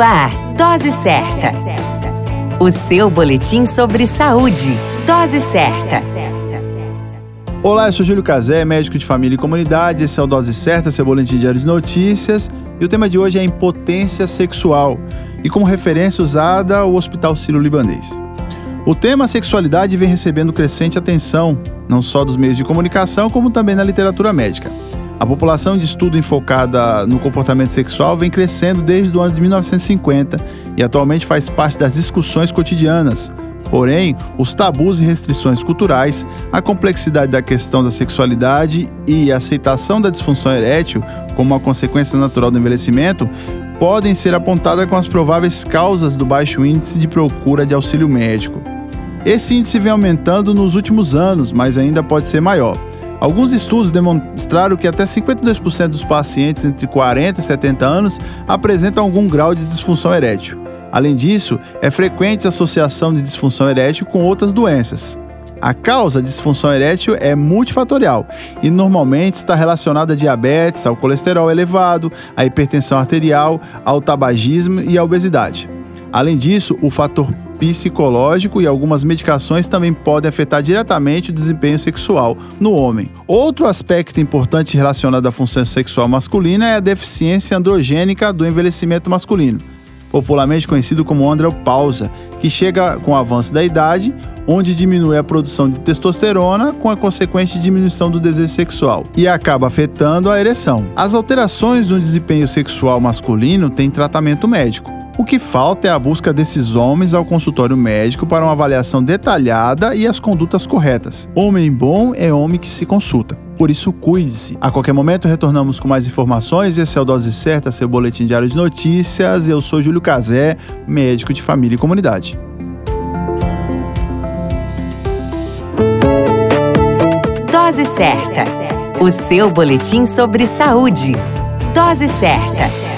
Ar, Dose Certa. O seu boletim sobre saúde. Dose Certa. Olá, eu sou Júlio Cazé, médico de família e comunidade. Esse é o Dose Certa, seu boletim diário de notícias. E o tema de hoje é impotência sexual. E como referência usada o Hospital Sírio-Libanês. O tema sexualidade vem recebendo crescente atenção, não só dos meios de comunicação, como também na literatura médica. A população de estudo enfocada no comportamento sexual vem crescendo desde o ano de 1950 e atualmente faz parte das discussões cotidianas. Porém, os tabus e restrições culturais, a complexidade da questão da sexualidade e a aceitação da disfunção erétil como uma consequência natural do envelhecimento podem ser apontadas com as prováveis causas do baixo índice de procura de auxílio médico. Esse índice vem aumentando nos últimos anos, mas ainda pode ser maior. Alguns estudos demonstraram que até 52% dos pacientes entre 40 e 70 anos apresentam algum grau de disfunção erétil. Além disso, é frequente a associação de disfunção erétil com outras doenças. A causa de disfunção erétil é multifatorial e normalmente está relacionada a diabetes, ao colesterol elevado, à hipertensão arterial, ao tabagismo e à obesidade. Além disso, o fator psicológico e algumas medicações também podem afetar diretamente o desempenho sexual no homem. Outro aspecto importante relacionado à função sexual masculina é a deficiência androgênica do envelhecimento masculino, popularmente conhecido como andropausa, que chega com o avanço da idade, onde diminui a produção de testosterona com a consequente diminuição do desejo sexual e acaba afetando a ereção. As alterações no desempenho sexual masculino têm tratamento médico. O que falta é a busca desses homens ao consultório médico para uma avaliação detalhada e as condutas corretas. Homem bom é homem que se consulta. Por isso, cuide-se. A qualquer momento, retornamos com mais informações. Esse é o Dose Certa, seu boletim diário de notícias. Eu sou Júlio Cazé, médico de família e comunidade. Dose Certa, o seu boletim sobre saúde. Dose Certa.